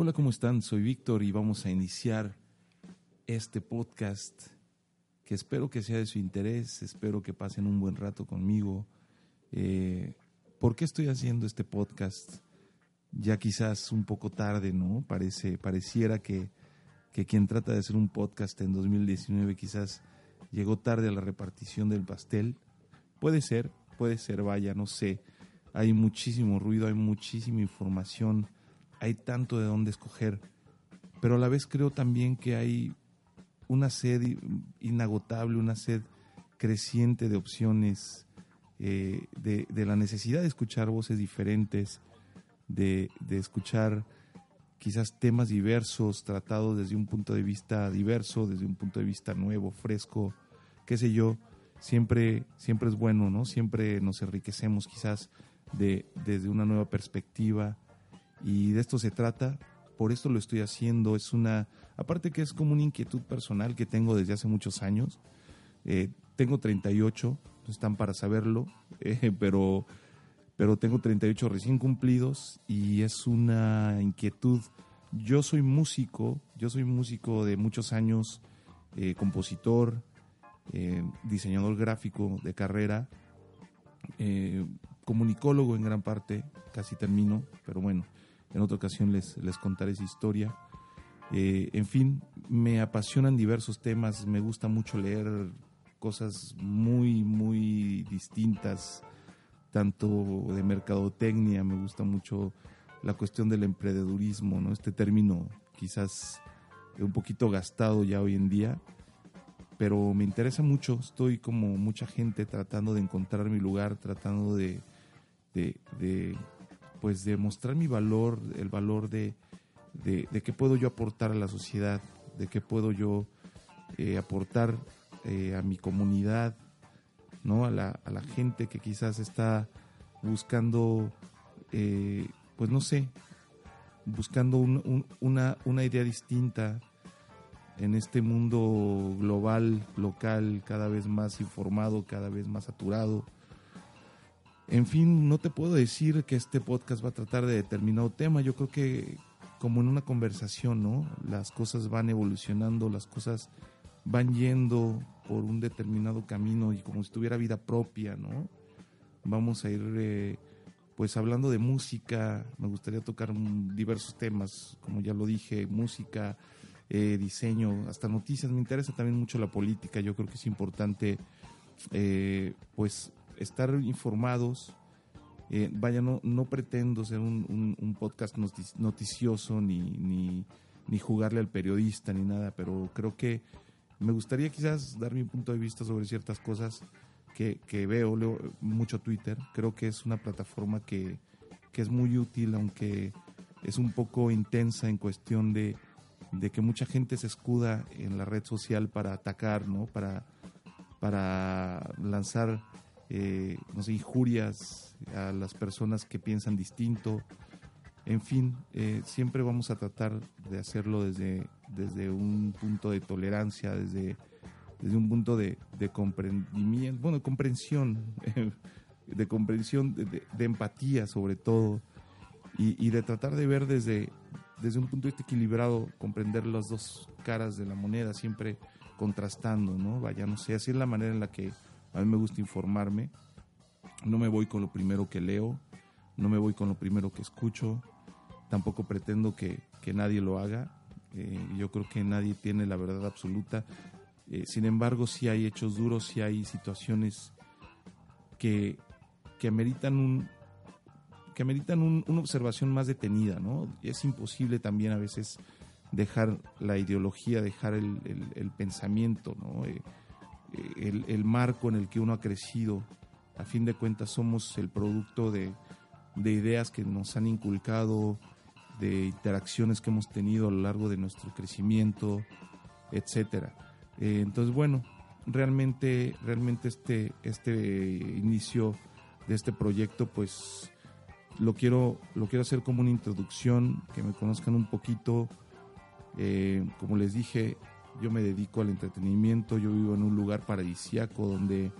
Hola, ¿cómo están? Soy Víctor y vamos a iniciar este podcast que espero que sea de su interés, espero que pasen un buen rato conmigo. Eh, ¿Por qué estoy haciendo este podcast? Ya quizás un poco tarde, ¿no? Parece, pareciera que, que quien trata de hacer un podcast en 2019 quizás llegó tarde a la repartición del pastel. Puede ser, puede ser, vaya, no sé. Hay muchísimo ruido, hay muchísima información, hay tanto de dónde escoger, pero a la vez creo también que hay una sed inagotable, una sed creciente de opciones, eh, de, la necesidad de escuchar voces diferentes, de, de, escuchar quizás temas diversos, tratados desde un punto de vista diverso, desde un punto de vista nuevo, fresco, qué sé yo, siempre, siempre es bueno, ¿no? Siempre nos enriquecemos quizás de, desde una nueva perspectiva y de esto se trata, por esto lo estoy haciendo, es una, aparte que es como una inquietud personal que tengo desde hace muchos años, eh, tengo 38, están para saberlo, eh, pero, pero tengo 38 recién cumplidos y es una inquietud. Yo soy músico, yo soy músico de muchos años, eh, compositor, diseñador gráfico de carrera, comunicólogo en gran parte, casi termino, pero bueno, en otra ocasión les, les contaré esa historia. Eh, en fin, me apasionan diversos temas, me gusta mucho leer cosas muy, muy distintas, tanto de mercadotecnia, me gusta mucho la cuestión del emprendedurismo, ¿no? Este término quizás un poquito gastado ya hoy en día, pero me interesa mucho, estoy como mucha gente tratando de encontrar mi lugar, tratando de, de pues de mostrar mi valor, el valor de, de, qué puedo yo aportar a la sociedad, de qué puedo yo eh, aportar eh, a mi comunidad, ¿no? A la, a la, gente que quizás está buscando, eh, pues no sé, buscando una, una idea distinta en este mundo global, local, cada vez más informado, cada vez más saturado en fin, no te puedo decir que este podcast va a tratar de determinado tema. Yo creo que como en una conversación, ¿no? Las cosas van evolucionando, las cosas van yendo por un determinado camino y como si tuviera vida propia, ¿no? Vamos a ir, eh, pues hablando de música, me gustaría tocar diversos temas, como ya lo dije, música, eh, diseño, hasta noticias. Me interesa también mucho la política. Yo creo que es importante, eh, pues, estar informados. Eh, vaya, no, no pretendo ser un, un, podcast noticioso ni, ni, ni, jugarle al periodista ni nada, pero creo que me gustaría quizás dar mi punto de vista sobre ciertas cosas que, que veo, leo mucho Twitter. Creo que es una plataforma que, que es muy útil, aunque es un poco intensa en cuestión de, de que mucha gente se escuda en la red social para atacar, ¿no? Para, para lanzar eh, no sé, injurias a las personas que piensan distinto. En fin, eh, siempre vamos a tratar de hacerlo desde, desde un punto de tolerancia, desde, desde un punto de, de comprendimiento, bueno, de comprensión, de comprensión, de, empatía sobre todo, y, y, de tratar de ver desde, desde un punto de vista equilibrado, comprender las dos caras de la moneda, siempre contrastando, ¿no? Vaya, no sé, así es la manera en la que a mí me gusta informarme. No me voy con lo primero que leo, no me voy con lo primero que escucho. Tampoco pretendo que, nadie lo haga. Eh, yo creo que nadie tiene la verdad absoluta. Eh, sin embargo, sí hay hechos duros, sí hay situaciones que, que ameritan un que ameritan una observación más detenida, ¿no? Es imposible también a veces dejar la ideología, dejar el, pensamiento, ¿no? Eh, el, marco en el que uno ha crecido. A fin de cuentas somos el producto de, ideas que nos han inculcado, de interacciones que hemos tenido a lo largo de nuestro crecimiento, etcétera. Eh, entonces, bueno, realmente, realmente este, este inicio de este proyecto, pues lo quiero, lo quiero hacer como una introducción, que me conozcan un poquito. Eh, como les dije, yo me dedico al entretenimiento, yo vivo en un lugar paradisiaco donde,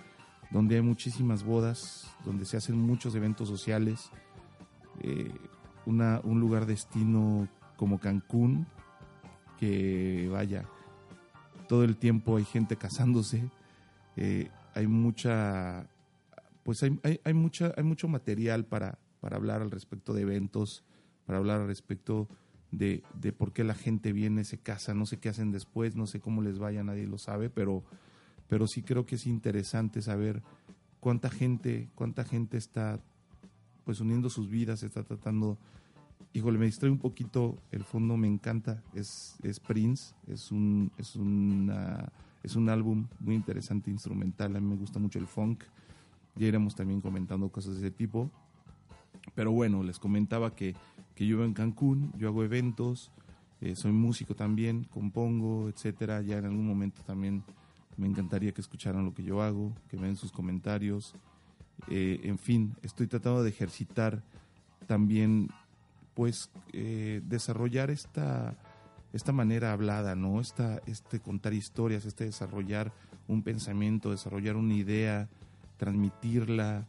donde hay muchísimas bodas, donde se hacen muchos eventos sociales, eh, una, un lugar destino como Cancún, que vaya, todo el tiempo hay gente casándose, eh, hay mucha, pues hay, hay, mucha, hay mucho material para, para hablar al respecto de eventos, para hablar al respecto de, de por qué la gente viene, se casa, no sé qué hacen después, no sé cómo les vaya, nadie lo sabe, pero, pero sí creo que es interesante saber cuánta gente, cuánta gente está pues uniendo sus vidas, está tratando. Híjole, me distrae un poquito, el fondo me encanta, es, es Prince, es un, es, una, es un álbum muy interesante, instrumental, a mí me gusta mucho el funk, ya iremos también comentando cosas de ese tipo, pero bueno, les comentaba que, que yo vivo en Cancún, yo hago eventos, eh, soy músico también, compongo, etcétera, ya en algún momento también me encantaría que escucharan lo que yo hago, que ven sus comentarios, eh, en fin, estoy tratando de ejercitar también pues eh, desarrollar esta, esta manera hablada, ¿no? Esta, este contar historias, este desarrollar un pensamiento, desarrollar una idea, transmitirla.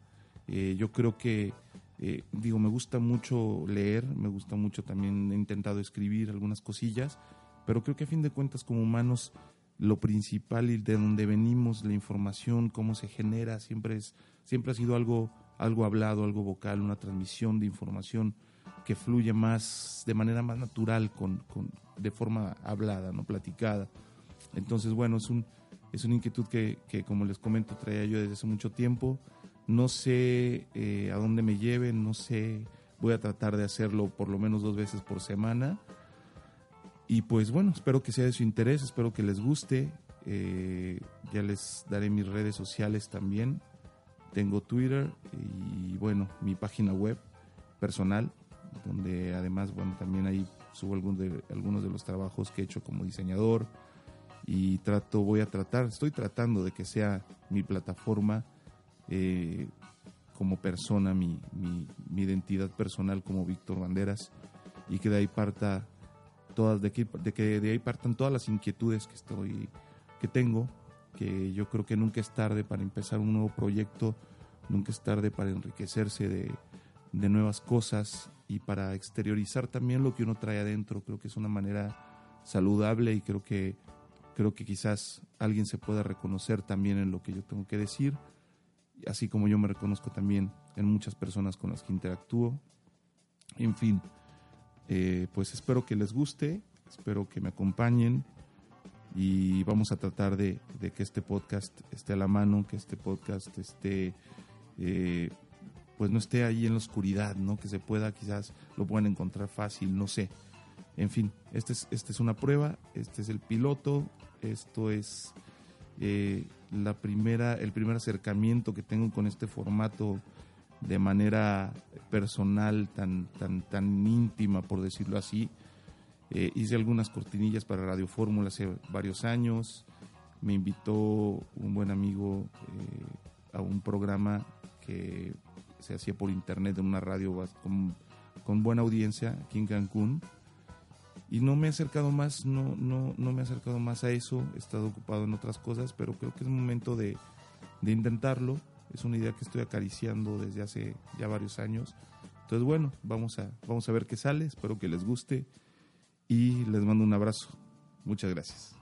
Eh, yo creo que, eh, digo, me gusta mucho leer, me gusta mucho también, he intentado escribir algunas cosillas, pero creo que a fin de cuentas como humanos lo principal y de donde venimos, la información, cómo se genera, siempre, es, siempre ha sido algo, algo hablado, algo vocal, una transmisión de información que fluye más, de manera más natural, con, de forma hablada, no platicada. Entonces, bueno, es, un, es una inquietud que, como les comento, traía yo desde hace mucho tiempo. No sé eh, a dónde me lleven, no sé, voy a tratar de hacerlo por lo menos dos veces por semana. Y pues bueno, espero que sea de su interés, espero que les guste. Eh, ya les daré mis redes sociales también. Tengo Twitter y bueno, mi página web personal donde además, bueno, también ahí subo algunos de, algunos de los trabajos que he hecho como diseñador y trato, voy a tratar, estoy tratando de que sea mi plataforma eh, como persona, mi, mi, identidad personal como Víctor Banderas y que de ahí parta todas, de que, de que de ahí partan todas las inquietudes que estoy, que tengo, que yo creo que nunca es tarde para empezar un nuevo proyecto, nunca es tarde para enriquecerse de, de nuevas cosas y para exteriorizar también lo que uno trae adentro. Creo que es una manera saludable y creo que, creo que quizás alguien se pueda reconocer también en lo que yo tengo que decir, así como yo me reconozco también en muchas personas con las que interactúo. En fin, eh, pues espero que les guste, espero que me acompañen y vamos a tratar de, que este podcast esté a la mano, que este podcast esté... Eh, pues no esté ahí en la oscuridad, ¿no? Que se pueda, quizás lo puedan encontrar fácil, no sé. En fin, esta es, este es una prueba, este es el piloto, esto es eh, la primera, el primer acercamiento que tengo con este formato de manera personal, tan, tan, tan íntima, por decirlo así. Eh, hice algunas cortinillas para Radio Fórmula hace varios años. Me invitó un buen amigo eh, a un programa que se hacía por internet en una radio con, con, buena audiencia aquí en Cancún. Y no me he acercado más, no, no, no me he acercado más a eso, he estado ocupado en otras cosas, pero creo que es momento de, de intentarlo. Es una idea que estoy acariciando desde hace ya varios años. Entonces, bueno, vamos a, vamos a ver qué sale, espero que les guste y les mando un abrazo. Muchas gracias.